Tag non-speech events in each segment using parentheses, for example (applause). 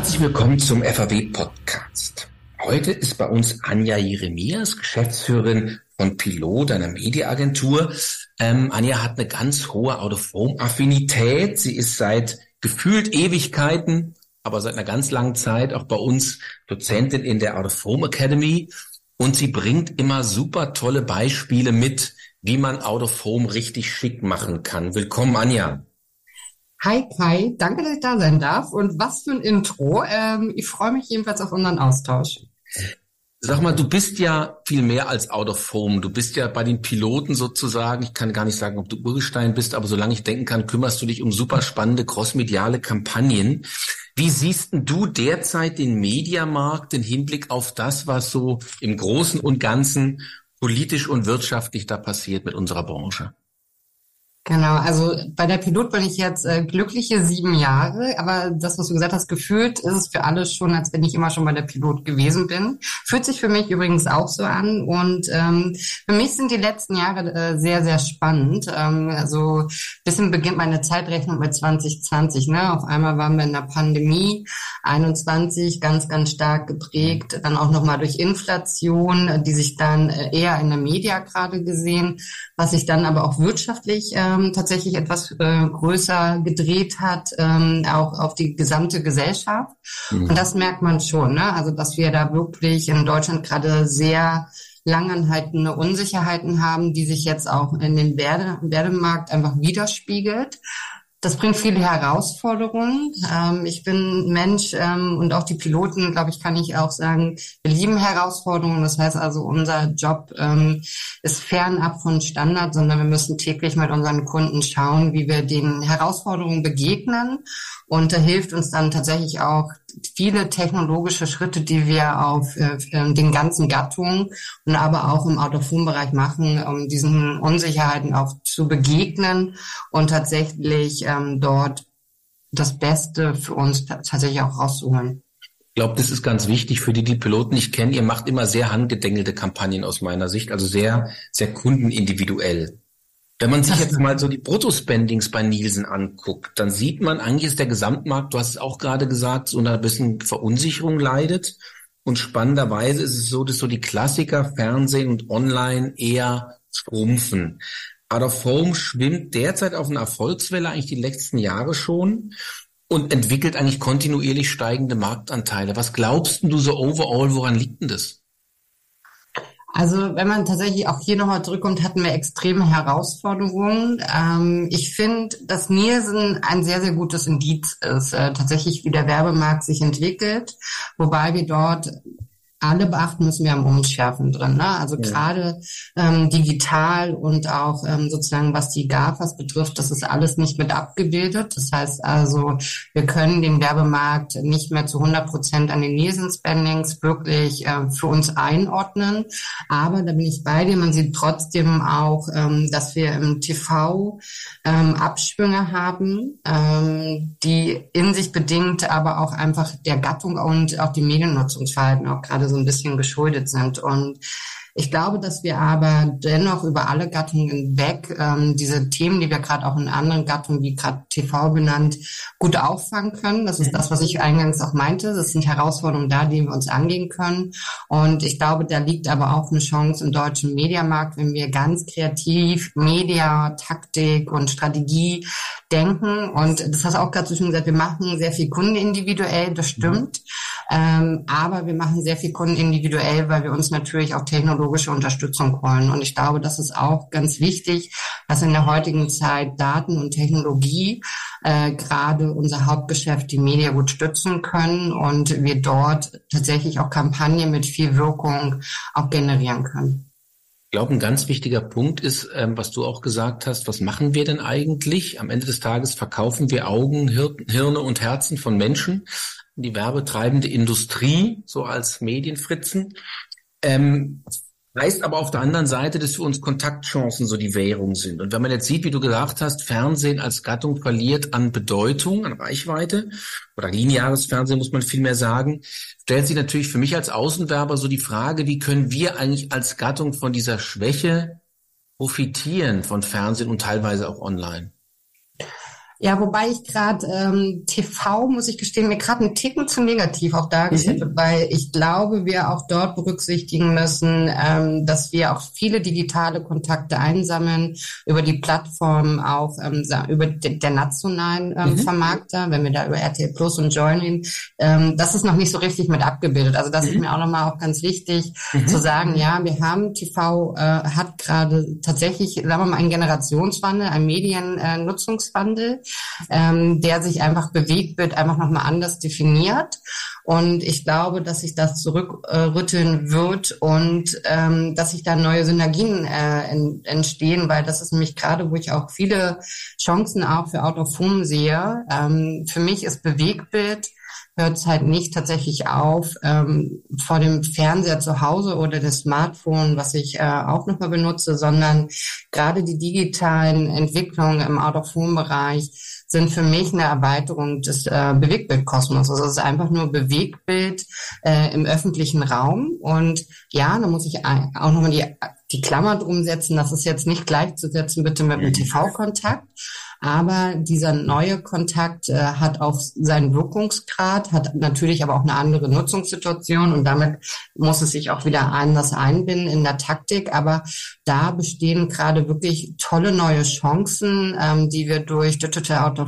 Herzlich willkommen zum FAW Podcast. Heute ist bei uns Anja Jeremias, Geschäftsführerin von Pilot, einer Mediaagentur. Ähm, Anja hat eine ganz hohe Out-of-Home-Affinität. Sie ist seit gefühlt Ewigkeiten, aber seit einer ganz langen Zeit auch bei uns Dozentin in der Out-of-Home Academy. Und sie bringt immer super tolle Beispiele mit, wie man Out-of-Home richtig schick machen kann. Willkommen, Anja. Hi Kai, danke, dass ich da sein darf. Und was für ein Intro. Ähm, ich freue mich jedenfalls auf unseren Austausch. Sag mal, du bist ja viel mehr als out of home. Du bist ja bei den Piloten sozusagen. Ich kann gar nicht sagen, ob du Urgestein bist, aber solange ich denken kann, kümmerst du dich um super spannende crossmediale Kampagnen. Wie siehst du derzeit den Mediamarkt im Hinblick auf das, was so im Großen und Ganzen politisch und wirtschaftlich da passiert mit unserer Branche? Genau, also bei der Pilot bin ich jetzt äh, glückliche sieben Jahre, aber das, was du gesagt hast, gefühlt ist es für alle schon, als wenn ich immer schon bei der Pilot gewesen bin. Fühlt sich für mich übrigens auch so an und ähm, für mich sind die letzten Jahre äh, sehr, sehr spannend. Ähm, also bisschen beginnt meine Zeitrechnung mit 2020. Ne? Auf einmal waren wir in der Pandemie, 21 ganz, ganz stark geprägt, dann auch nochmal durch Inflation, die sich dann äh, eher in der Media gerade gesehen, was sich dann aber auch wirtschaftlich ähm, ähm, tatsächlich etwas äh, größer gedreht hat, ähm, auch auf die gesamte Gesellschaft. Mhm. Und das merkt man schon, ne? also dass wir da wirklich in Deutschland gerade sehr langanhaltende Unsicherheiten haben, die sich jetzt auch in den Werde Werdemarkt einfach widerspiegelt. Das bringt viele Herausforderungen. Ähm, ich bin Mensch ähm, und auch die Piloten, glaube ich, kann ich auch sagen, wir lieben Herausforderungen. Das heißt also, unser Job ähm, ist fernab von Standard, sondern wir müssen täglich mit unseren Kunden schauen, wie wir den Herausforderungen begegnen. Und da hilft uns dann tatsächlich auch viele technologische Schritte, die wir auf äh, den ganzen Gattungen und aber auch im Out-of-Home-Bereich machen, um diesen Unsicherheiten auch zu begegnen und tatsächlich ähm, dort das Beste für uns tatsächlich auch rauszuholen. Ich glaube, das ist ganz wichtig für die, die Piloten nicht kennen. Ihr macht immer sehr handgedengelte Kampagnen aus meiner Sicht, also sehr, sehr kundenindividuell. Wenn man sich jetzt mal so die Bruttospendings bei Nielsen anguckt, dann sieht man, eigentlich ist der Gesamtmarkt, du hast es auch gerade gesagt, so einer bisschen Verunsicherung leidet. Und spannenderweise ist es so, dass so die Klassiker Fernsehen und Online eher schrumpfen. Out of Home schwimmt derzeit auf einer Erfolgswelle eigentlich die letzten Jahre schon und entwickelt eigentlich kontinuierlich steigende Marktanteile. Was glaubst du so overall, woran liegt denn das? Also wenn man tatsächlich auch hier nochmal zurückkommt, hatten wir extreme Herausforderungen. Ähm, ich finde, dass Nielsen ein sehr, sehr gutes Indiz ist, äh, tatsächlich wie der Werbemarkt sich entwickelt, wobei wir dort alle beachten müssen, wir haben Unschärfen drin. Ne? Also ja. gerade ähm, digital und auch ähm, sozusagen, was die GAFAs betrifft, das ist alles nicht mit abgebildet. Das heißt also, wir können den Werbemarkt nicht mehr zu 100 Prozent an den Nielsen-Spendings wirklich äh, für uns einordnen. Aber da bin ich bei dir. Man sieht trotzdem auch, ähm, dass wir im TV ähm, Abschwünge haben, ähm, die in sich bedingt aber auch einfach der Gattung und auch die Mediennutzungsverhalten auch gerade so ein bisschen geschuldet sind. Und ich glaube, dass wir aber dennoch über alle Gattungen hinweg ähm, diese Themen, die wir gerade auch in anderen Gattungen, wie gerade TV benannt, gut auffangen können. Das ist das, was ich eingangs auch meinte. Es sind Herausforderungen da, die wir uns angehen können. Und ich glaube, da liegt aber auch eine Chance im deutschen Mediamarkt, wenn wir ganz kreativ Media, Taktik und Strategie denken. Und das hast du auch gerade so schön gesagt, wir machen sehr viel Kunden individuell, das stimmt. Ähm, aber wir machen sehr viel Kunden individuell, weil wir uns natürlich auch technologische Unterstützung wollen. Und ich glaube, das ist auch ganz wichtig, dass in der heutigen Zeit Daten und Technologie äh, gerade unser Hauptgeschäft, die Media, gut stützen können und wir dort tatsächlich auch Kampagnen mit viel Wirkung auch generieren können. Ich glaube, ein ganz wichtiger Punkt ist, ähm, was du auch gesagt hast, was machen wir denn eigentlich? Am Ende des Tages verkaufen wir Augen, Hirne und Herzen von Menschen die werbetreibende Industrie, so als Medienfritzen. Ähm, heißt aber auf der anderen Seite, dass für uns Kontaktchancen so die Währung sind. Und wenn man jetzt sieht, wie du gesagt hast, Fernsehen als Gattung verliert an Bedeutung, an Reichweite, oder lineares Fernsehen muss man viel mehr sagen, stellt sich natürlich für mich als Außenwerber so die Frage, wie können wir eigentlich als Gattung von dieser Schwäche profitieren von Fernsehen und teilweise auch online? Ja, wobei ich gerade ähm, TV, muss ich gestehen, mir gerade einen Ticken zu negativ auch dargestellt mhm. weil ich glaube, wir auch dort berücksichtigen müssen, ähm, dass wir auch viele digitale Kontakte einsammeln über die Plattform auch ähm, über de, der nationalen ähm, mhm. Vermarkter, wenn wir da über RTL Plus und Join reden. Ähm, das ist noch nicht so richtig mit abgebildet. Also das mhm. ist mir auch nochmal auch ganz wichtig mhm. zu sagen, ja, wir haben TV äh, hat gerade tatsächlich, sagen wir mal, einen Generationswandel, einen Mediennutzungswandel. Äh, ähm, der sich einfach bewegt wird, einfach nochmal anders definiert. Und ich glaube, dass sich das zurückrütteln wird und ähm, dass sich da neue Synergien äh, in, entstehen, weil das ist nämlich gerade, wo ich auch viele Chancen auch für Out of Home sehe. Ähm, für mich ist Bewegbild hört es halt nicht tatsächlich auf ähm, vor dem Fernseher zu Hause oder das Smartphone, was ich äh, auch nochmal benutze, sondern gerade die digitalen Entwicklungen im Out-of-Home-Bereich sind für mich eine Erweiterung des äh, Bewegtbildkosmos. Also es ist einfach nur Bewegtbild äh, im öffentlichen Raum. Und ja, da muss ich auch nochmal die, die Klammer drum setzen, das ist jetzt nicht gleichzusetzen bitte mit mhm. TV-Kontakt. Aber dieser neue Kontakt äh, hat auch seinen Wirkungsgrad, hat natürlich aber auch eine andere Nutzungssituation und damit muss es sich auch wieder anders einbinden in der Taktik. Aber da bestehen gerade wirklich tolle neue Chancen, ähm, die wir durch Digital Out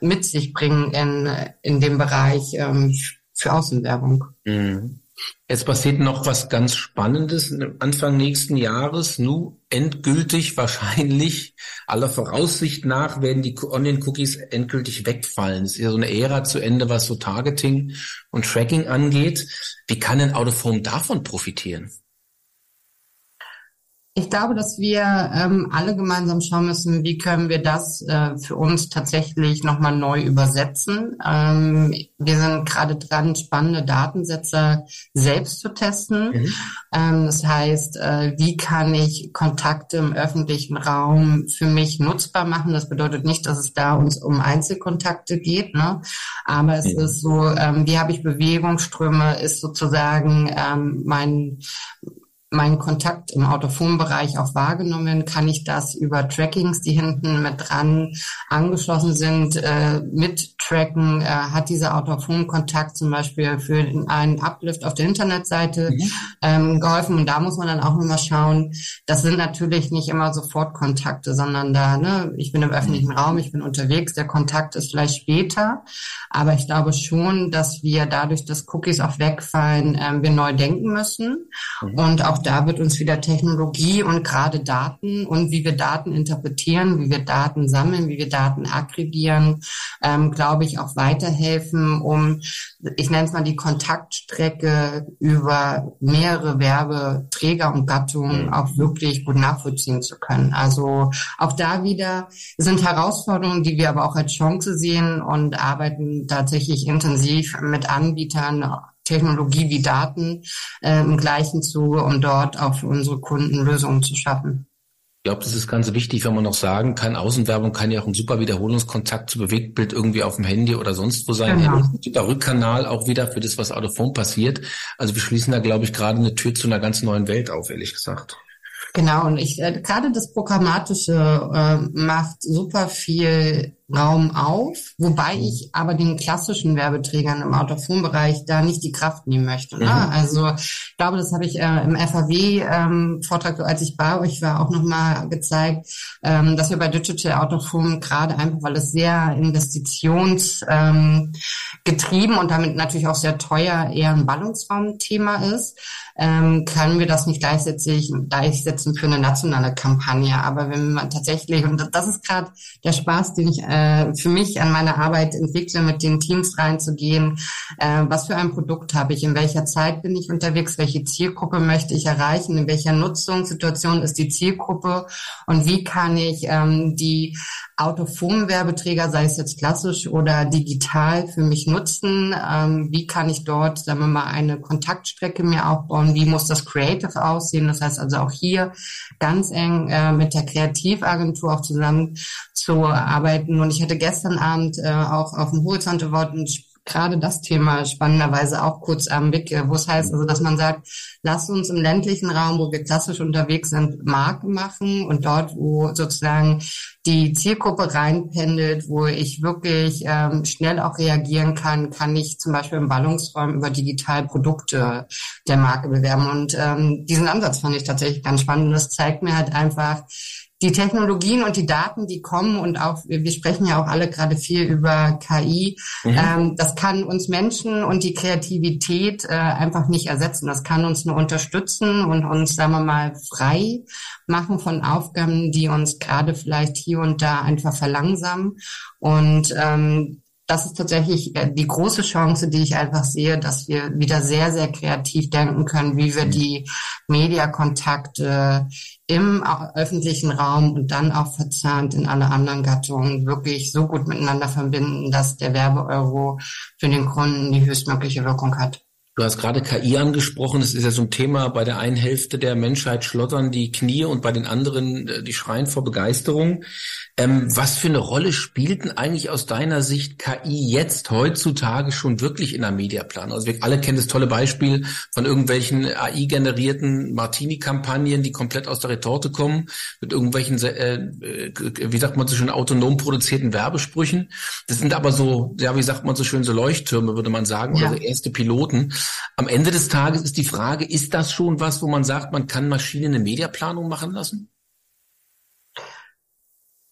mit sich bringen in, in dem Bereich ähm, für Außenwerbung. Mhm. Jetzt passiert noch was ganz Spannendes Anfang nächsten Jahres. Nu endgültig (laughs) wahrscheinlich aller Voraussicht nach werden die Online-Cookies endgültig wegfallen. Es ist ja so eine Ära zu Ende, was so Targeting und Tracking angeht. Wie kann denn Out of Home davon profitieren? Ich glaube, dass wir ähm, alle gemeinsam schauen müssen, wie können wir das äh, für uns tatsächlich nochmal neu übersetzen. Ähm, wir sind gerade dran, spannende Datensätze selbst zu testen. Mhm. Ähm, das heißt, äh, wie kann ich Kontakte im öffentlichen Raum für mich nutzbar machen? Das bedeutet nicht, dass es da uns um Einzelkontakte geht, ne? aber es mhm. ist so, ähm, wie habe ich Bewegungsströme, ist sozusagen ähm, mein meinen Kontakt im Autophonbereich auch wahrgenommen? Kann ich das über Trackings, die hinten mit dran angeschlossen sind, äh, mit tracken? Äh, hat dieser Autophonkontakt zum Beispiel für einen Uplift auf der Internetseite mhm. ähm, geholfen? Und da muss man dann auch nochmal schauen, das sind natürlich nicht immer sofort Kontakte, sondern da, ne, ich bin im öffentlichen mhm. Raum, ich bin unterwegs, der Kontakt ist vielleicht später. Aber ich glaube schon, dass wir dadurch, dass Cookies auch wegfallen, äh, wir neu denken müssen. Mhm. Und auch da wird uns wieder Technologie und gerade Daten und wie wir Daten interpretieren, wie wir Daten sammeln, wie wir Daten aggregieren, ähm, glaube ich, auch weiterhelfen, um, ich nenne es mal die Kontaktstrecke über mehrere Werbeträger und Gattungen mhm. auch wirklich gut nachvollziehen zu können. Also auch da wieder sind Herausforderungen, die wir aber auch als Chance sehen und arbeiten tatsächlich intensiv mit Anbietern Technologie wie Daten äh, im gleichen Zuge, um dort auch für unsere Kunden Lösungen zu schaffen. Ich glaube, das ist ganz wichtig, wenn man noch sagen kann, Außenwerbung kann ja auch ein super Wiederholungskontakt zu Bewegtbild irgendwie auf dem Handy oder sonst wo sein. Genau. Der Rückkanal auch wieder für das, was out of home passiert. Also wir schließen da, glaube ich, gerade eine Tür zu einer ganz neuen Welt auf, ehrlich gesagt. Genau, und ich äh, gerade das Programmatische äh, macht super viel Raum auf, wobei ich aber den klassischen Werbeträgern im Autophonbereich da nicht die Kraft nehmen möchte. Ne? Mhm. Also ich glaube, das habe ich äh, im FAW-Vortrag, ähm, als ich bei euch war, auch nochmal gezeigt, ähm, dass wir bei Digital Autophon gerade einfach, weil es sehr investitionsgetrieben ähm, und damit natürlich auch sehr teuer eher ein Ballungsraumthema ist, ähm, können wir das nicht gleichsetzen, gleichsetzen für eine nationale Kampagne. Aber wenn man tatsächlich, und das ist gerade der Spaß, den ich äh, für mich an meiner Arbeit entwickle, mit den Teams reinzugehen, äh, was für ein Produkt habe ich, in welcher Zeit bin ich unterwegs, welche Zielgruppe möchte ich erreichen, in welcher Nutzungssituation ist die Zielgruppe und wie kann ich ähm, die Autophon-Werbeträger, sei es jetzt klassisch oder digital, für mich nutzen? Ähm, wie kann ich dort, sagen wir mal, eine Kontaktstrecke mir aufbauen? Wie muss das Creative aussehen? Das heißt also auch hier ganz eng äh, mit der Kreativagentur auch zusammen zu arbeiten. Und ich hatte gestern Abend äh, auch auf dem Horizont Award gerade das Thema spannenderweise auch kurz am Blick, äh, wo es heißt, also dass man sagt, lass uns im ländlichen Raum, wo wir klassisch unterwegs sind, Marken machen und dort, wo sozusagen die Zielgruppe reinpendelt, wo ich wirklich ähm, schnell auch reagieren kann, kann ich zum Beispiel im Ballungsraum über digital Produkte der Marke bewerben. Und ähm, diesen Ansatz fand ich tatsächlich ganz spannend. Das zeigt mir halt einfach, die Technologien und die Daten, die kommen und auch, wir sprechen ja auch alle gerade viel über KI, mhm. ähm, das kann uns Menschen und die Kreativität äh, einfach nicht ersetzen. Das kann uns nur unterstützen und uns, sagen wir mal, frei machen von Aufgaben, die uns gerade vielleicht hier und da einfach verlangsamen. Und ähm, das ist tatsächlich äh, die große Chance, die ich einfach sehe, dass wir wieder sehr, sehr kreativ denken können, wie wir die Mediakontakte im öffentlichen Raum und dann auch verzahnt in alle anderen Gattungen wirklich so gut miteinander verbinden, dass der Werbeeuro für den Kunden die höchstmögliche Wirkung hat. Du hast gerade KI angesprochen. Das ist ja so ein Thema. Bei der einen Hälfte der Menschheit schlottern die Knie und bei den anderen, äh, die schreien vor Begeisterung. Ähm, was für eine Rolle spielt denn eigentlich aus deiner Sicht KI jetzt heutzutage schon wirklich in der Mediaplanung? Also wir alle kennen das tolle Beispiel von irgendwelchen AI-generierten Martini-Kampagnen, die komplett aus der Retorte kommen, mit irgendwelchen, äh, äh, wie sagt man so schön, autonom produzierten Werbesprüchen. Das sind aber so, ja, wie sagt man so schön, so Leuchttürme, würde man sagen, ja. oder so erste Piloten. Am Ende des Tages ist die Frage, ist das schon was, wo man sagt, man kann Maschinen eine Mediaplanung machen lassen?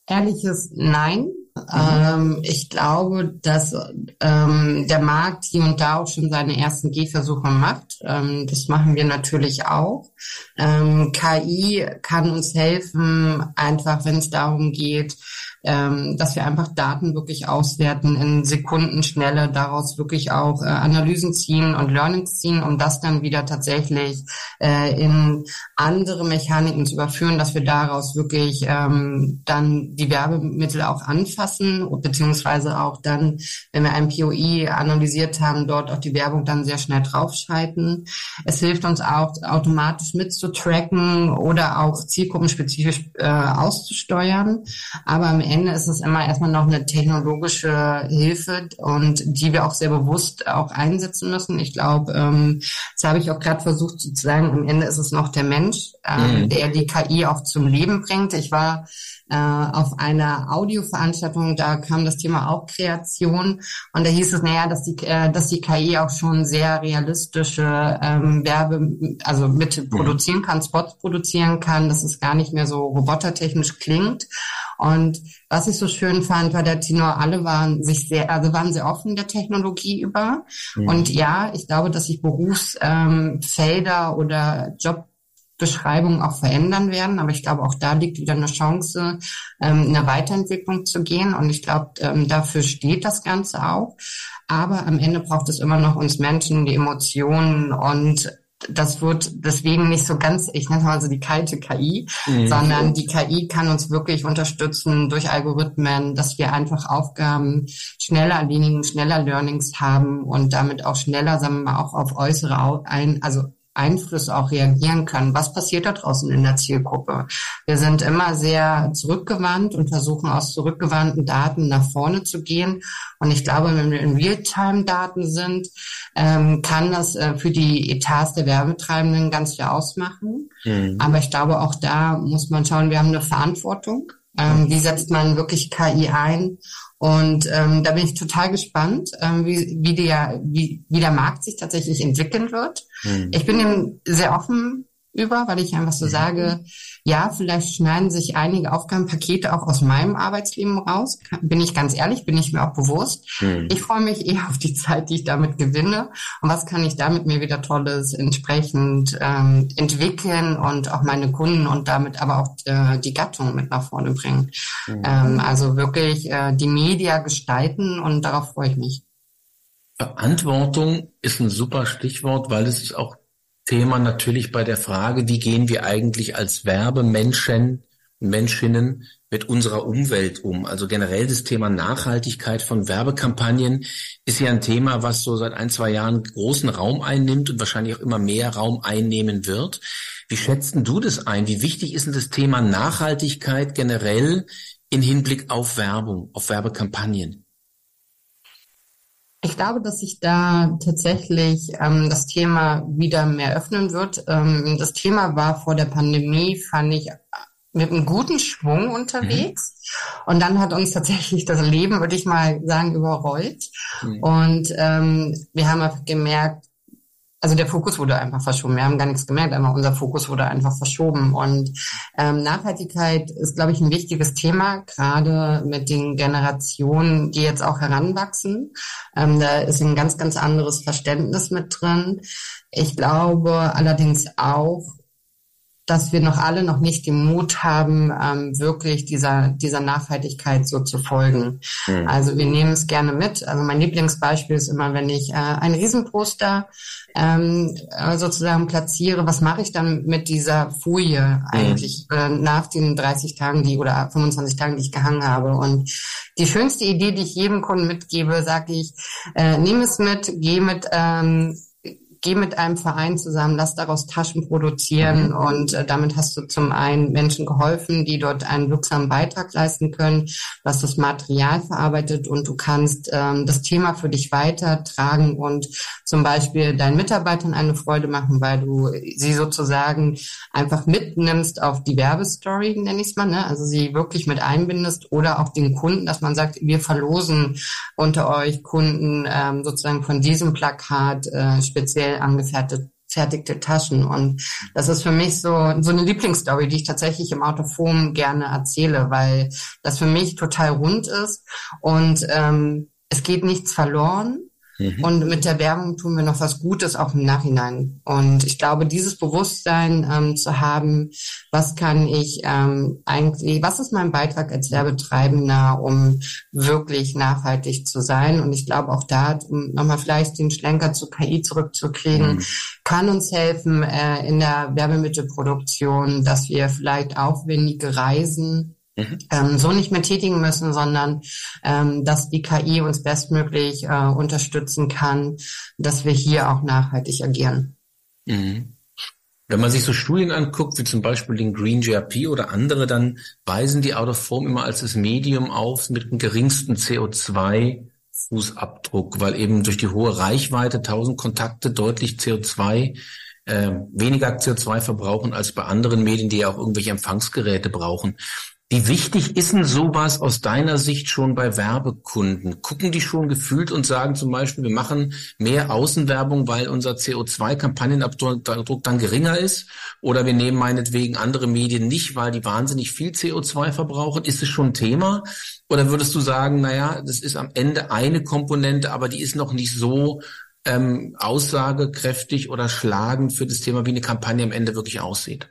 Ehrliches Nein. Mhm. Ähm, ich glaube, dass ähm, der Markt hier und da auch schon seine ersten Gehversuche macht. Ähm, das machen wir natürlich auch. Ähm, KI kann uns helfen, einfach wenn es darum geht, ähm, dass wir einfach Daten wirklich auswerten in Sekundenschnelle, daraus wirklich auch äh, Analysen ziehen und Learnings ziehen, um das dann wieder tatsächlich äh, in andere Mechaniken zu überführen, dass wir daraus wirklich ähm, dann die Werbemittel auch anfassen, beziehungsweise auch dann, wenn wir ein POI analysiert haben, dort auch die Werbung dann sehr schnell draufschalten. Es hilft uns auch automatisch mitzutracken oder auch zielgruppenspezifisch äh, auszusteuern. Aber am Ende ist es immer erstmal noch eine technologische Hilfe und die wir auch sehr bewusst auch einsetzen müssen. Ich glaube, ähm, das habe ich auch gerade versucht zu sagen, am Ende ist es noch der Mensch, ähm, mhm. der die KI auch zum Leben bringt. Ich war äh, auf einer Audioveranstaltung, da kam das Thema auch Kreation und da hieß es, naja, dass die, äh, dass die KI auch schon sehr realistische ähm, Werbe, also mit mhm. produzieren kann, Spots produzieren kann, dass es gar nicht mehr so robotertechnisch klingt. Und was ich so schön fand, war der Tenor, alle waren sich sehr, also waren sehr offen der Technologie über. Mhm. Und ja, ich glaube, dass sich Berufsfelder ähm, oder Jobbeschreibungen auch verändern werden. Aber ich glaube, auch da liegt wieder eine Chance, ähm, in eine Weiterentwicklung zu gehen. Und ich glaube, ähm, dafür steht das Ganze auch. Aber am Ende braucht es immer noch uns Menschen, die Emotionen und das wird deswegen nicht so ganz, ich nenne mal so die kalte KI, mhm. sondern die KI kann uns wirklich unterstützen durch Algorithmen, dass wir einfach Aufgaben schneller erledigen, schneller Learnings haben und damit auch schneller, sagen wir mal, auch auf äußere ein, also Einflüsse auch reagieren können. Was passiert da draußen in der Zielgruppe? Wir sind immer sehr zurückgewandt und versuchen aus zurückgewandten Daten nach vorne zu gehen. Und ich glaube, wenn wir in Realtime-Daten sind, ähm, kann das äh, für die Etats der Werbetreibenden ganz viel ausmachen. Mhm. Aber ich glaube, auch da muss man schauen, wir haben eine Verantwortung. Ähm, wie setzt man wirklich KI ein? Und ähm, da bin ich total gespannt, ähm, wie, wie, der, wie, wie der Markt sich tatsächlich entwickeln wird. Mhm. Ich bin dem sehr offen über, weil ich einfach so mhm. sage, ja, vielleicht schneiden sich einige Aufgabenpakete auch aus meinem Arbeitsleben raus. Bin ich ganz ehrlich, bin ich mir auch bewusst. Mhm. Ich freue mich eher auf die Zeit, die ich damit gewinne. Und was kann ich damit mir wieder Tolles entsprechend ähm, entwickeln und auch meine Kunden und damit aber auch äh, die Gattung mit nach vorne bringen. Mhm. Ähm, also wirklich äh, die Media gestalten und darauf freue ich mich. Verantwortung ist ein super Stichwort, weil es ist auch Thema natürlich bei der Frage, wie gehen wir eigentlich als Werbemenschen Menschinnen mit unserer Umwelt um? Also generell das Thema Nachhaltigkeit von Werbekampagnen ist ja ein Thema, was so seit ein, zwei Jahren großen Raum einnimmt und wahrscheinlich auch immer mehr Raum einnehmen wird. Wie schätzt du das ein? Wie wichtig ist denn das Thema Nachhaltigkeit generell in Hinblick auf Werbung, auf Werbekampagnen? Ich glaube, dass sich da tatsächlich ähm, das Thema wieder mehr öffnen wird. Ähm, das Thema war vor der Pandemie, fand ich, mit einem guten Schwung unterwegs. Mhm. Und dann hat uns tatsächlich das Leben, würde ich mal sagen, überrollt. Mhm. Und ähm, wir haben einfach gemerkt, also der Fokus wurde einfach verschoben. Wir haben gar nichts gemerkt, aber unser Fokus wurde einfach verschoben. Und ähm, Nachhaltigkeit ist, glaube ich, ein wichtiges Thema, gerade mit den Generationen, die jetzt auch heranwachsen. Ähm, da ist ein ganz, ganz anderes Verständnis mit drin. Ich glaube allerdings auch, dass wir noch alle noch nicht den Mut haben, ähm, wirklich dieser, dieser Nachhaltigkeit so zu folgen. Mhm. Also wir nehmen es gerne mit. Also mein Lieblingsbeispiel ist immer, wenn ich äh, ein Riesenposter ähm, äh, sozusagen platziere, was mache ich dann mit dieser Folie mhm. eigentlich äh, nach den 30 Tagen, die oder 25 Tagen, die ich gehangen habe? Und die schönste Idee, die ich jedem Kunden mitgebe, sage ich, äh, nehme es mit, geh mit ähm, geh mit einem Verein zusammen, lass daraus Taschen produzieren und äh, damit hast du zum einen Menschen geholfen, die dort einen wirksamen Beitrag leisten können, was das Material verarbeitet und du kannst ähm, das Thema für dich weitertragen und zum Beispiel deinen Mitarbeitern eine Freude machen, weil du sie sozusagen einfach mitnimmst auf die Werbestory, nenne ich es mal, ne? also sie wirklich mit einbindest oder auch den Kunden, dass man sagt, wir verlosen unter euch Kunden ähm, sozusagen von diesem Plakat äh, speziell speziell angefertigte Taschen. Und das ist für mich so, so eine Lieblingsstory, die ich tatsächlich im Autoform gerne erzähle, weil das für mich total rund ist und ähm, es geht nichts verloren. Mhm. Und mit der Werbung tun wir noch was Gutes auch im Nachhinein. Und ich glaube, dieses Bewusstsein ähm, zu haben, was kann ich ähm, eigentlich, was ist mein Beitrag als Werbetreibender, um wirklich nachhaltig zu sein? Und ich glaube auch da, um nochmal vielleicht den Schlenker zu KI zurückzukriegen, mhm. kann uns helfen äh, in der Werbemittelproduktion, dass wir vielleicht aufwendige Reisen Mhm. Ähm, so nicht mehr tätigen müssen, sondern ähm, dass die KI uns bestmöglich äh, unterstützen kann, dass wir hier auch nachhaltig agieren. Mhm. Wenn man sich so Studien anguckt, wie zum Beispiel den Green GRP oder andere, dann weisen die Out of Form immer als das Medium auf mit dem geringsten CO2 Fußabdruck, weil eben durch die hohe Reichweite 1000 Kontakte deutlich CO2 äh, weniger CO2 verbrauchen als bei anderen Medien, die ja auch irgendwelche Empfangsgeräte brauchen. Wie wichtig ist denn sowas aus deiner Sicht schon bei Werbekunden? Gucken die schon gefühlt und sagen zum Beispiel, wir machen mehr Außenwerbung, weil unser CO2-Kampagnenabdruck dann geringer ist? Oder wir nehmen meinetwegen andere Medien nicht, weil die wahnsinnig viel CO2 verbrauchen? Ist es schon ein Thema? Oder würdest du sagen, naja, das ist am Ende eine Komponente, aber die ist noch nicht so ähm, aussagekräftig oder schlagend für das Thema, wie eine Kampagne am Ende wirklich aussieht?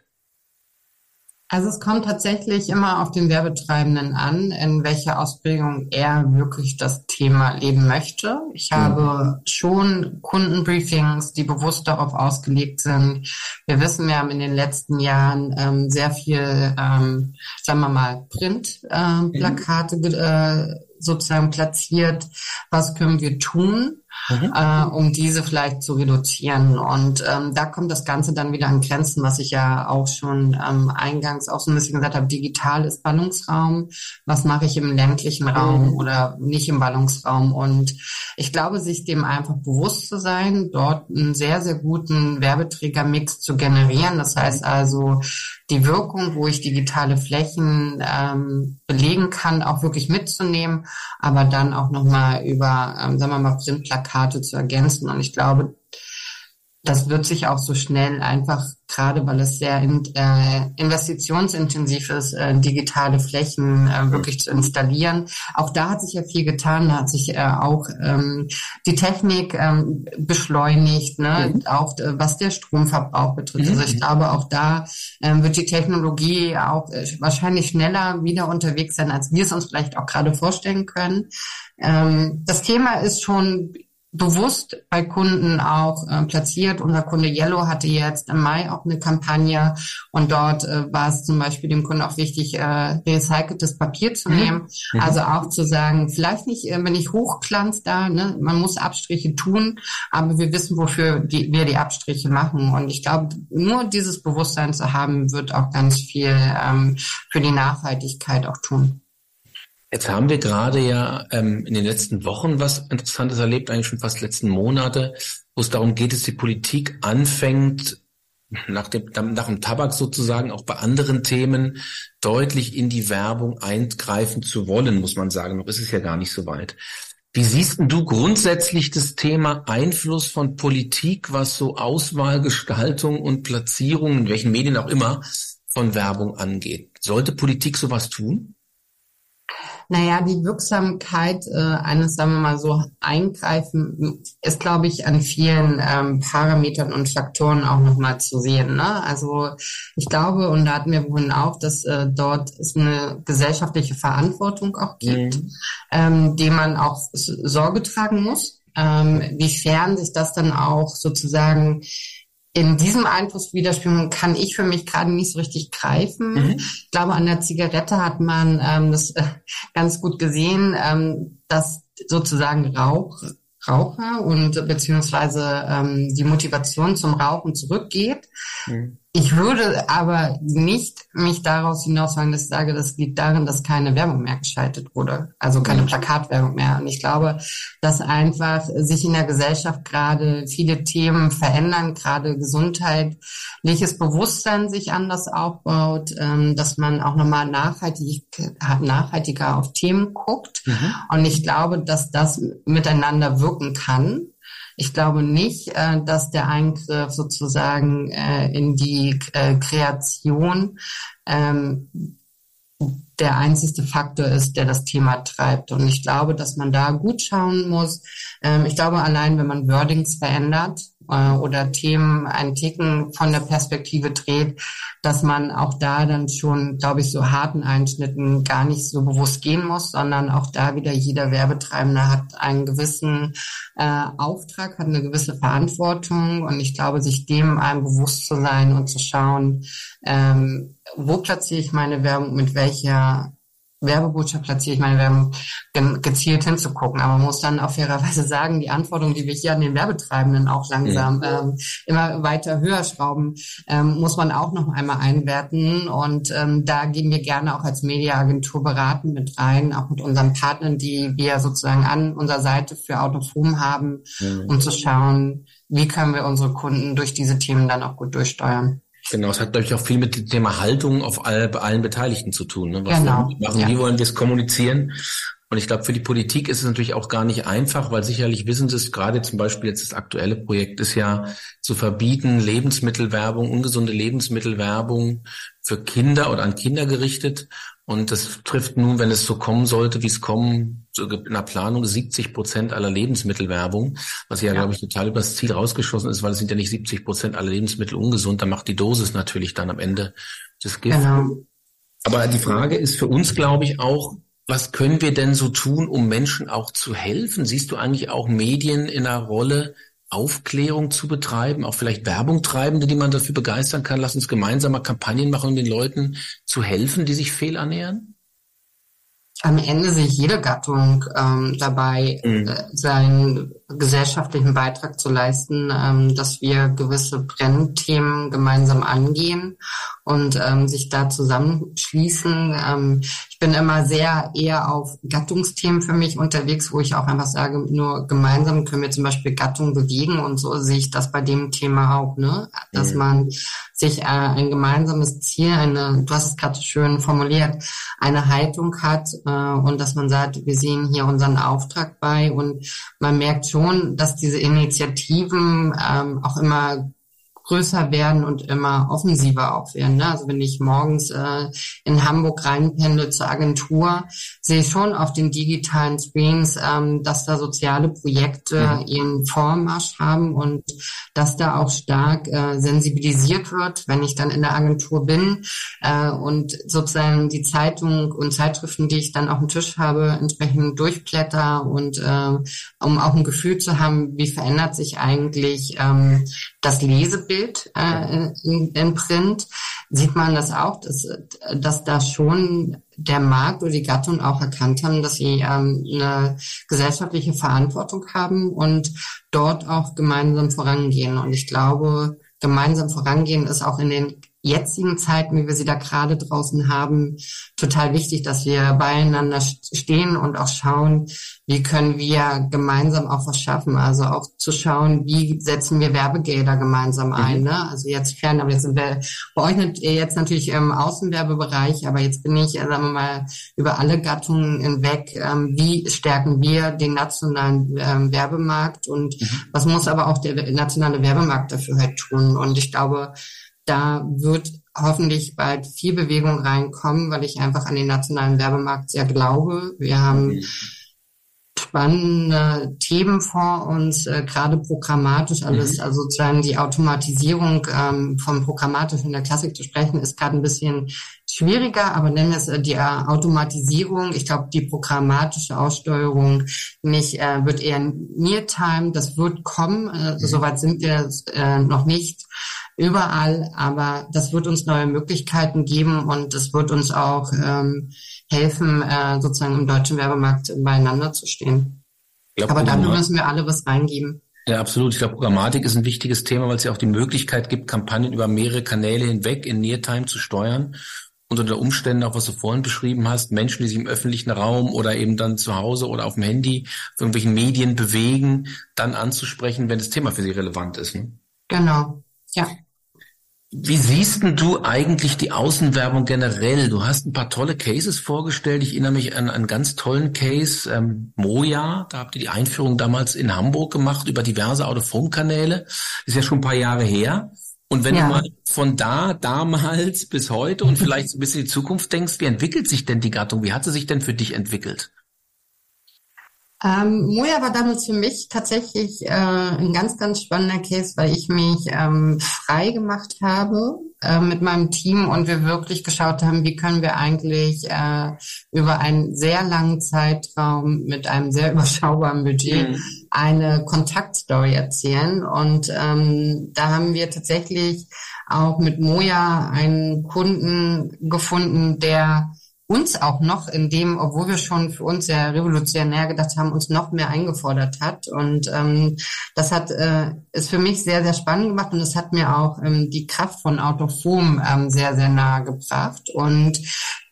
Also es kommt tatsächlich immer auf den Werbetreibenden an, in welcher Ausprägung er wirklich das Thema leben möchte. Ich mhm. habe schon Kundenbriefings, die bewusst darauf ausgelegt sind. Wir wissen, wir haben in den letzten Jahren ähm, sehr viel, ähm, sagen wir mal, Printplakate ähm, äh, äh, sozusagen platziert. Was können wir tun? Mhm. äh, um diese vielleicht zu reduzieren. Und ähm, da kommt das Ganze dann wieder an Grenzen, was ich ja auch schon ähm, eingangs auch so ein bisschen gesagt habe, digital ist Ballungsraum. Was mache ich im ländlichen Raum mhm. oder nicht im Ballungsraum? Und ich glaube, sich dem einfach bewusst zu sein, dort einen sehr, sehr guten Werbeträgermix zu generieren. Das heißt also, die Wirkung, wo ich digitale Flächen ähm, belegen kann, auch wirklich mitzunehmen, aber dann auch nochmal über, ähm, sagen wir mal, Printplakate zu ergänzen. Und ich glaube, das wird sich auch so schnell einfach, gerade weil es sehr in, äh, investitionsintensiv ist, äh, digitale Flächen äh, wirklich zu installieren. Auch da hat sich ja viel getan, da hat sich äh, auch ähm, die Technik ähm, beschleunigt, ne? Mhm. auch äh, was der Stromverbrauch betrifft. Mhm. Also ich glaube, auch da ähm, wird die Technologie auch äh, wahrscheinlich schneller wieder unterwegs sein, als wir es uns vielleicht auch gerade vorstellen können. Ähm, das Thema ist schon bewusst bei Kunden auch äh, platziert. Unser Kunde Yellow hatte jetzt im Mai auch eine Kampagne und dort äh, war es zum Beispiel dem Kunden auch wichtig, äh, recyceltes Papier zu mhm. nehmen. Mhm. Also auch zu sagen, vielleicht nicht, äh, wenn ich hochglanz da, ne, man muss Abstriche tun, aber wir wissen, wofür die, wir die Abstriche machen. Und ich glaube, nur dieses Bewusstsein zu haben, wird auch ganz viel ähm, für die Nachhaltigkeit auch tun. Jetzt haben wir gerade ja ähm, in den letzten Wochen was Interessantes erlebt, eigentlich schon fast letzten Monate, wo es darum geht, dass die Politik anfängt, nach dem, nach dem Tabak sozusagen auch bei anderen Themen deutlich in die Werbung eingreifen zu wollen, muss man sagen. Noch ist es ja gar nicht so weit. Wie siehst du grundsätzlich das Thema Einfluss von Politik, was so Auswahl, Gestaltung und Platzierung, in welchen Medien auch immer, von Werbung angeht? Sollte Politik sowas tun? Naja, die Wirksamkeit äh, eines, sagen wir mal so, Eingreifen ist, glaube ich, an vielen ähm, Parametern und Faktoren auch nochmal zu sehen. Ne? Also ich glaube, und da hatten wir vorhin auch, dass äh, dort es eine gesellschaftliche Verantwortung auch gibt, mhm. ähm, dem man auch Sorge tragen muss. Ähm, wiefern sich das dann auch sozusagen in diesem Einfluss widerspiegeln kann ich für mich gerade nicht so richtig greifen. Mhm. Ich glaube, an der Zigarette hat man ähm, das äh, ganz gut gesehen, ähm, dass sozusagen Rauch, Raucher und beziehungsweise ähm, die Motivation zum Rauchen zurückgeht. Mhm. Ich würde aber nicht mich daraus hinaus sagen, dass ich sage, das liegt darin, dass keine Werbung mehr geschaltet wurde, also keine Plakatwerbung mehr. Und ich glaube, dass einfach sich in der Gesellschaft gerade viele Themen verändern, gerade gesundheitliches Bewusstsein sich anders aufbaut, ähm, dass man auch nochmal nachhaltig, nachhaltiger auf Themen guckt. Mhm. Und ich glaube, dass das miteinander wirken kann. Ich glaube nicht, äh, dass der Eingriff sozusagen äh, in die äh, Kreation ähm, der einzigste Faktor ist, der das Thema treibt. Und ich glaube, dass man da gut schauen muss. Ähm, ich glaube, allein wenn man Wordings verändert, äh, oder Themen einen Ticken von der Perspektive dreht, dass man auch da dann schon, glaube ich, so harten Einschnitten gar nicht so bewusst gehen muss, sondern auch da wieder jeder Werbetreibende hat einen gewissen äh, Auftrag, hat eine gewisse Verantwortung. Und ich glaube, sich dem einem bewusst zu sein und zu schauen, ähm, wo platziere ich meine Werbung, mit welcher Werbebotschaft platziere ich meine Werbung gezielt hinzugucken. Aber man muss dann auch fairerweise sagen, die Anforderungen, die wir hier an den Werbetreibenden auch langsam mhm. ähm, immer weiter höher schrauben, ähm, muss man auch noch einmal einwerten. Und ähm, da gehen wir gerne auch als Mediaagentur beraten mit rein, auch mit unseren Partnern, die wir sozusagen an unserer Seite für Autofom haben, mhm. um zu schauen, wie können wir unsere Kunden durch diese Themen dann auch gut durchsteuern. Genau, es hat, glaube ich, auch viel mit dem Thema Haltung auf all, bei allen Beteiligten zu tun. Ne? Was genau. wir machen, ja. wie wollen wir es kommunizieren? Und ich glaube, für die Politik ist es natürlich auch gar nicht einfach, weil sicherlich wissen Sie es, gerade zum Beispiel jetzt das aktuelle Projekt ist ja zu verbieten, Lebensmittelwerbung, ungesunde Lebensmittelwerbung für Kinder oder an Kinder gerichtet. Und das trifft nun, wenn es so kommen sollte, wie es kommen, in der Planung 70 Prozent aller Lebensmittelwerbung, was ja, ja. glaube ich, total übers Ziel rausgeschossen ist, weil es sind ja nicht 70 Prozent aller Lebensmittel ungesund. Da macht die Dosis natürlich dann am Ende das Gift. Genau. Aber die Frage ist für uns, glaube ich, auch, was können wir denn so tun, um Menschen auch zu helfen? Siehst du eigentlich auch Medien in einer Rolle, Aufklärung zu betreiben, auch vielleicht Werbung treibende, die man dafür begeistern kann? Lass uns gemeinsam mal Kampagnen machen, um den Leuten zu helfen, die sich fehlernähren? Am Ende sehe ich jede Gattung ähm, dabei, mhm. äh, seinen gesellschaftlichen Beitrag zu leisten, ähm, dass wir gewisse Brennthemen gemeinsam angehen und ähm, sich da zusammenschließen. Ähm, bin immer sehr eher auf Gattungsthemen für mich unterwegs, wo ich auch einfach sage, nur gemeinsam können wir zum Beispiel Gattungen bewegen und so sehe ich das bei dem Thema auch, ne? Dass mhm. man sich äh, ein gemeinsames Ziel, eine, du hast es gerade schön formuliert, eine Haltung hat äh, und dass man sagt, wir sehen hier unseren Auftrag bei und man merkt schon, dass diese Initiativen ähm, auch immer größer werden und immer offensiver auch werden. Ne? Also wenn ich morgens äh, in Hamburg reinpendel zur Agentur, sehe ich schon auf den digitalen Screens, ähm, dass da soziale Projekte mhm. ihren Vormarsch haben und dass da auch stark äh, sensibilisiert wird, wenn ich dann in der Agentur bin äh, und sozusagen die Zeitung und Zeitschriften, die ich dann auf dem Tisch habe, entsprechend durchblätter und äh, um auch ein Gefühl zu haben, wie verändert sich eigentlich ähm, das Lesebild äh, in, in Print, sieht man das auch, dass, dass da schon der Markt oder die Gattung auch erkannt haben, dass sie ähm, eine gesellschaftliche Verantwortung haben und dort auch gemeinsam vorangehen. Und ich glaube, gemeinsam vorangehen ist auch in den jetzigen Zeiten, wie wir sie da gerade draußen haben, total wichtig, dass wir beieinander stehen und auch schauen, wie können wir gemeinsam auch was schaffen. Also auch zu schauen, wie setzen wir Werbegelder gemeinsam ein. Mhm. Ne? Also jetzt fern, aber jetzt sind wir bei euch jetzt natürlich im Außenwerbebereich, aber jetzt bin ich, sagen wir mal, über alle Gattungen hinweg. Ähm, wie stärken wir den nationalen ähm, Werbemarkt und mhm. was muss aber auch der nationale Werbemarkt dafür halt tun? Und ich glaube, da wird hoffentlich bald viel Bewegung reinkommen, weil ich einfach an den nationalen Werbemarkt sehr glaube. Wir haben spannende Themen vor uns, äh, gerade programmatisch alles, mhm. also sozusagen die Automatisierung ähm, vom Programmatisch in der Klassik zu sprechen, ist gerade ein bisschen schwieriger, aber nennen wir es äh, die äh, Automatisierung. Ich glaube, die programmatische Aussteuerung nicht äh, wird eher near-time, das wird kommen. Äh, mhm. Soweit sind wir äh, noch nicht überall, aber das wird uns neue Möglichkeiten geben und es wird uns auch ähm, helfen, äh, sozusagen im deutschen Werbemarkt beieinander zu stehen. Glaub, aber dann müssen wir alle was reingeben. Ja, absolut. Ich glaube, Programmatik ist ein wichtiges Thema, weil es ja auch die Möglichkeit gibt, Kampagnen über mehrere Kanäle hinweg in Neartime zu steuern und unter Umständen auch, was du vorhin beschrieben hast, Menschen, die sich im öffentlichen Raum oder eben dann zu Hause oder auf dem Handy auf irgendwelchen Medien bewegen, dann anzusprechen, wenn das Thema für sie relevant ist. Ne? Genau, ja. Wie siehst denn du eigentlich die Außenwerbung generell? Du hast ein paar tolle Cases vorgestellt. Ich erinnere mich an einen ganz tollen Case, ähm, Moja. Da habt ihr die Einführung damals in Hamburg gemacht über diverse Autofonkanäle. Ist ja schon ein paar Jahre her. Und wenn ja. du mal von da, damals bis heute und vielleicht so ein bisschen in die Zukunft denkst, wie entwickelt sich denn die Gattung? Wie hat sie sich denn für dich entwickelt? Ähm, Moja war damals für mich tatsächlich äh, ein ganz, ganz spannender Case, weil ich mich ähm, frei gemacht habe äh, mit meinem Team und wir wirklich geschaut haben, wie können wir eigentlich äh, über einen sehr langen Zeitraum mit einem sehr (laughs) überschaubaren Budget mhm. eine Kontaktstory erzählen. Und ähm, da haben wir tatsächlich auch mit Moja einen Kunden gefunden, der uns auch noch in dem, obwohl wir schon für uns sehr revolutionär gedacht haben, uns noch mehr eingefordert hat. Und ähm, das hat äh, ist für mich sehr, sehr spannend gemacht und es hat mir auch ähm, die Kraft von Autofom ähm, sehr, sehr nahe gebracht. Und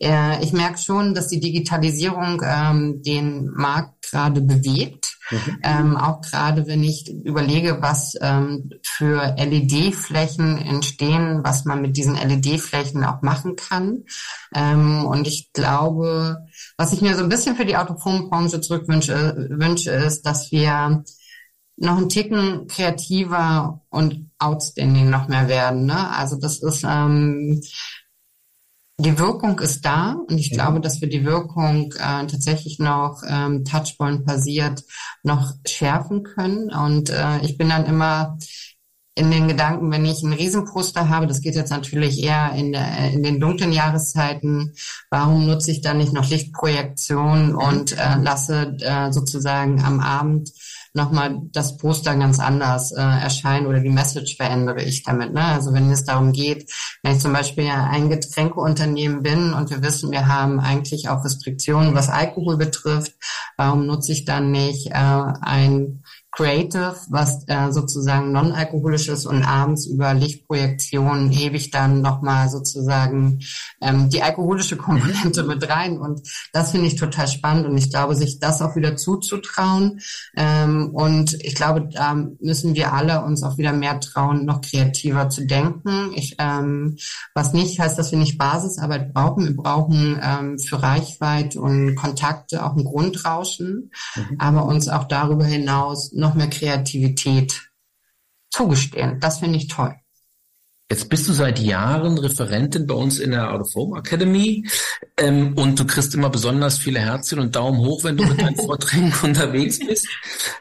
äh, ich merke schon, dass die Digitalisierung ähm, den Markt gerade bewegt. Mhm. Ähm, auch gerade wenn ich überlege, was ähm, für LED-Flächen entstehen, was man mit diesen LED-Flächen auch machen kann. Ähm, und ich glaube, was ich mir so ein bisschen für die Autofombranche zurückwünsche, wünsche, ist, dass wir noch einen Ticken kreativer und outstanding noch mehr werden. Ne? Also das ist ähm, die Wirkung ist da und ich ja. glaube, dass wir die Wirkung äh, tatsächlich noch ähm, Touchpoint-basiert noch schärfen können. Und äh, ich bin dann immer in den Gedanken, wenn ich einen Riesenposter habe, das geht jetzt natürlich eher in, der, in den dunklen Jahreszeiten, warum nutze ich dann nicht noch Lichtprojektion und äh, lasse äh, sozusagen am Abend nochmal das Poster ganz anders äh, erscheinen oder die Message verändere ich damit. Ne? Also wenn es darum geht, wenn ich zum Beispiel ein Getränkeunternehmen bin und wir wissen, wir haben eigentlich auch Restriktionen, was Alkohol betrifft, warum nutze ich dann nicht äh, ein Creative, was äh, sozusagen non-alkoholisch ist und abends über Lichtprojektionen ewig dann nochmal sozusagen ähm, die alkoholische Komponente mit rein. Und das finde ich total spannend und ich glaube, sich das auch wieder zuzutrauen. Ähm, und ich glaube, da müssen wir alle uns auch wieder mehr trauen, noch kreativer zu denken. Ich, ähm, was nicht heißt, dass wir nicht Basisarbeit brauchen. Wir brauchen ähm, für Reichweite und Kontakte auch ein Grundrauschen, mhm. aber uns auch darüber hinaus noch mehr Kreativität zugestehen. Das finde ich toll. Jetzt bist du seit Jahren Referentin bei uns in der Out of Home Academy ähm, und du kriegst immer besonders viele Herzchen und Daumen hoch, wenn du mit deinen (laughs) Vorträgen unterwegs bist.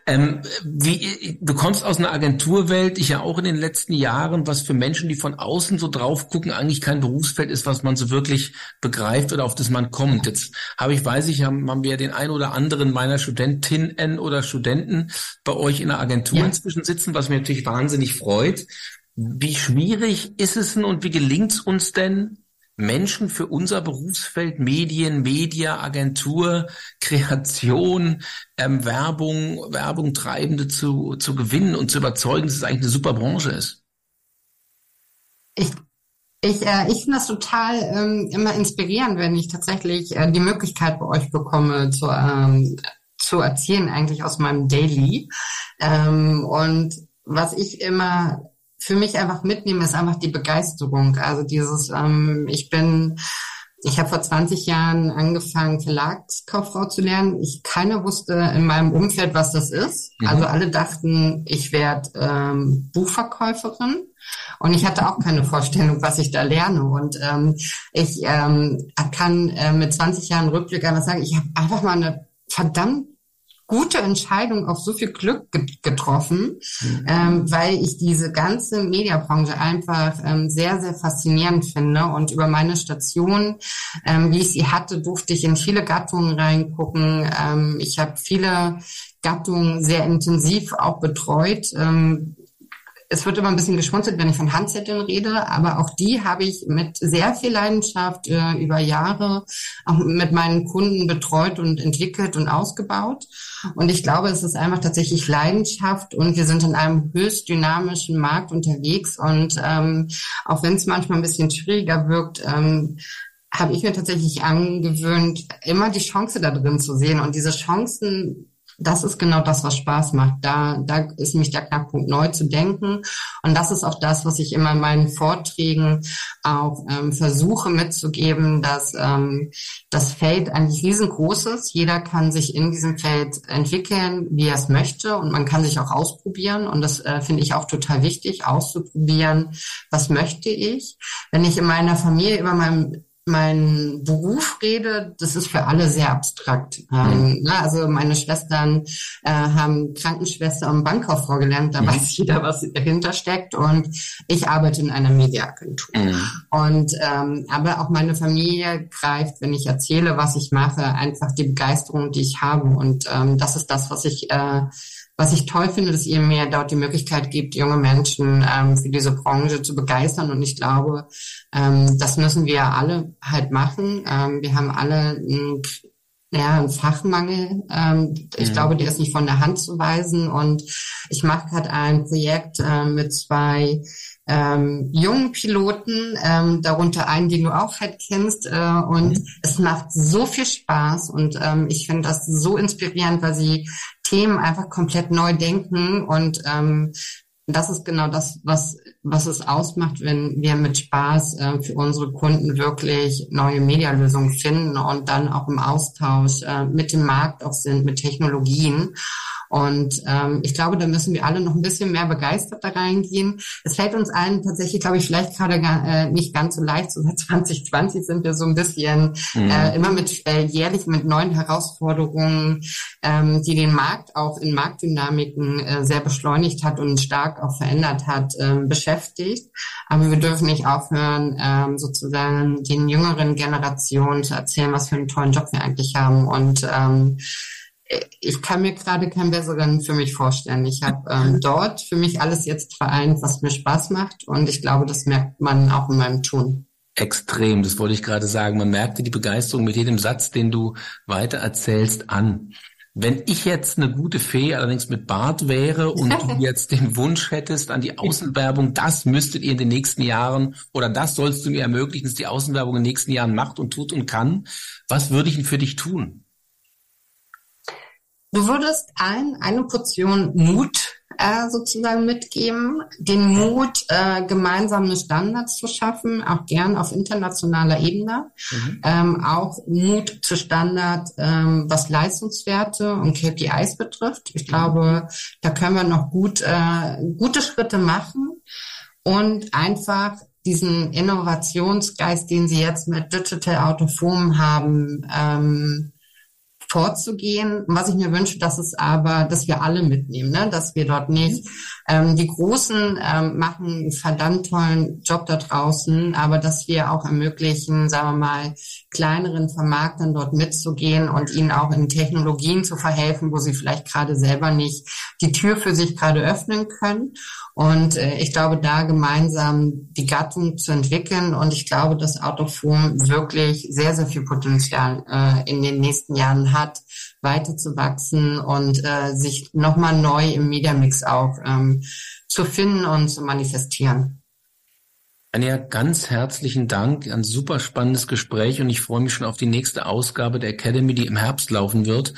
Ähm, wie, du kommst aus einer Agenturwelt, ich ja auch in den letzten Jahren, was für Menschen, die von außen so drauf gucken, eigentlich kein Berufsfeld ist, was man so wirklich begreift oder auf das man kommt. Jetzt habe ich, weiß ich, haben, haben wir den ein oder anderen meiner Studentinnen oder Studenten bei euch in der Agentur ja. inzwischen sitzen, was mich natürlich wahnsinnig freut. Wie schwierig ist es denn und wie gelingt es uns denn, Menschen für unser Berufsfeld Medien, Media, Agentur, Kreation, ähm, Werbung, Werbung Treibende zu, zu gewinnen und zu überzeugen, dass es eigentlich eine super Branche ist? Ich Ich, äh, ich finde das total ähm, immer inspirierend, wenn ich tatsächlich äh, die Möglichkeit bei euch bekomme, zu, ähm, zu erzählen, eigentlich aus meinem Daily. Ähm, und was ich immer für mich einfach mitnehme, ist einfach die Begeisterung. Also dieses, ähm, ich bin ich habe vor 20 Jahren angefangen, Verlagskauffrau zu lernen. Ich keiner wusste in meinem Umfeld, was das ist. Mhm. Also alle dachten, ich werde ähm, Buchverkäuferin. Und ich hatte auch keine Vorstellung, was ich da lerne. Und ähm, ich ähm, kann äh, mit 20 Jahren Rückblick einfach sagen, ich habe einfach mal eine verdammt gute Entscheidung auf so viel Glück getroffen, mhm. ähm, weil ich diese ganze Mediabranche einfach ähm, sehr, sehr faszinierend finde. Und über meine Station, ähm, wie ich sie hatte, durfte ich in viele Gattungen reingucken. Ähm, ich habe viele Gattungen sehr intensiv auch betreut. Ähm, es wird immer ein bisschen geschmunzelt, wenn ich von Handzetteln rede, aber auch die habe ich mit sehr viel Leidenschaft äh, über Jahre auch mit meinen Kunden betreut und entwickelt und ausgebaut. Und ich glaube, es ist einfach tatsächlich Leidenschaft und wir sind in einem höchst dynamischen Markt unterwegs. Und ähm, auch wenn es manchmal ein bisschen schwieriger wirkt, ähm, habe ich mir tatsächlich angewöhnt, immer die Chance da drin zu sehen. Und diese Chancen das ist genau das, was Spaß macht. Da, da ist nämlich der Knackpunkt, neu zu denken. Und das ist auch das, was ich immer in meinen Vorträgen auch ähm, versuche mitzugeben, dass ähm, das Feld eigentlich riesengroß ist. Jeder kann sich in diesem Feld entwickeln, wie er es möchte. Und man kann sich auch ausprobieren. Und das äh, finde ich auch total wichtig, auszuprobieren, was möchte ich. Wenn ich in meiner Familie über meinem mein Beruf rede, das ist für alle sehr abstrakt. Ähm, mhm. also meine Schwestern äh, haben Krankenschwester und Bankkauffrau gelernt, da mhm. weiß jeder, was dahinter steckt. Und ich arbeite in einer Mediaagentur. Mhm. Und ähm, aber auch meine Familie greift, wenn ich erzähle, was ich mache, einfach die Begeisterung, die ich habe. Und ähm, das ist das, was ich äh, was ich toll finde, dass ihr mir dort die Möglichkeit gibt, junge Menschen ähm, für diese Branche zu begeistern. Und ich glaube, ähm, das müssen wir alle halt machen. Ähm, wir haben alle einen, ja, einen Fachmangel. Ähm, ich mhm. glaube, der ist nicht von der Hand zu weisen. Und ich mache gerade ein Projekt äh, mit zwei ähm, jungen Piloten, ähm, darunter einen, den du auch halt kennst. Äh, und mhm. es macht so viel Spaß und ähm, ich finde das so inspirierend, weil sie Themen einfach komplett neu denken und ähm, das ist genau das, was, was es ausmacht, wenn wir mit Spaß äh, für unsere Kunden wirklich neue Medialösungen finden und dann auch im Austausch äh, mit dem Markt auch sind, mit Technologien. Und ähm, ich glaube, da müssen wir alle noch ein bisschen mehr begeistert da reingehen. Es fällt uns allen tatsächlich, glaube ich, vielleicht gerade äh, nicht ganz so leicht. So seit (laughs) 2020 sind wir so ein bisschen mhm. äh, immer mit äh, jährlich mit neuen Herausforderungen, ähm, die den Markt auch in Marktdynamiken äh, sehr beschleunigt hat und stark auch verändert hat, äh, beschäftigt. Aber wir dürfen nicht aufhören, ähm, sozusagen den jüngeren Generationen zu erzählen, was für einen tollen Job wir eigentlich haben und ähm, ich kann mir gerade keinen besseren für mich vorstellen. Ich habe ähm, dort für mich alles jetzt vereint, was mir Spaß macht und ich glaube, das merkt man auch in meinem Tun. Extrem, das wollte ich gerade sagen. Man merkte die Begeisterung mit jedem Satz, den du weiter erzählst, an. Wenn ich jetzt eine gute Fee allerdings mit Bart wäre und du (laughs) jetzt den Wunsch hättest an die Außenwerbung, das müsstet ihr in den nächsten Jahren oder das sollst du mir ermöglichen, dass die Außenwerbung in den nächsten Jahren macht und tut und kann, was würde ich denn für dich tun? Du würdest allen eine Portion Mut äh, sozusagen mitgeben, den Mut, äh, gemeinsame Standards zu schaffen, auch gern auf internationaler Ebene, mhm. ähm, auch Mut zu Standard, ähm, was Leistungswerte und KPIs betrifft. Ich mhm. glaube, da können wir noch gut äh, gute Schritte machen und einfach diesen Innovationsgeist, den Sie jetzt mit Digital Out of Home haben, ähm, vorzugehen. Was ich mir wünsche, dass es aber, dass wir alle mitnehmen, ne? dass wir dort nicht, ähm, die Großen ähm, machen einen verdammt tollen Job da draußen, aber dass wir auch ermöglichen, sagen wir mal, kleineren Vermarktern dort mitzugehen und ihnen auch in Technologien zu verhelfen, wo sie vielleicht gerade selber nicht die Tür für sich gerade öffnen können. Und äh, ich glaube, da gemeinsam die Gattung zu entwickeln und ich glaube, dass Autoform wirklich sehr, sehr viel Potenzial äh, in den nächsten Jahren hat, weiter zu wachsen und äh, sich nochmal neu im Mediamix auch ähm, zu finden und zu manifestieren. Anja, ganz herzlichen Dank. Ein super spannendes Gespräch und ich freue mich schon auf die nächste Ausgabe der Academy, die im Herbst laufen wird.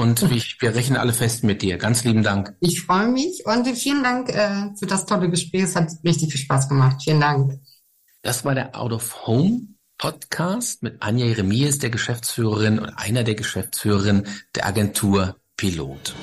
Und ich, wir rechnen alle fest mit dir. Ganz lieben Dank. Ich freue mich und vielen Dank äh, für das tolle Gespräch. Es hat richtig viel Spaß gemacht. Vielen Dank. Das war der Out of Home Podcast mit Anja Jeremias, der Geschäftsführerin und einer der Geschäftsführerinnen der Agentur Pilot.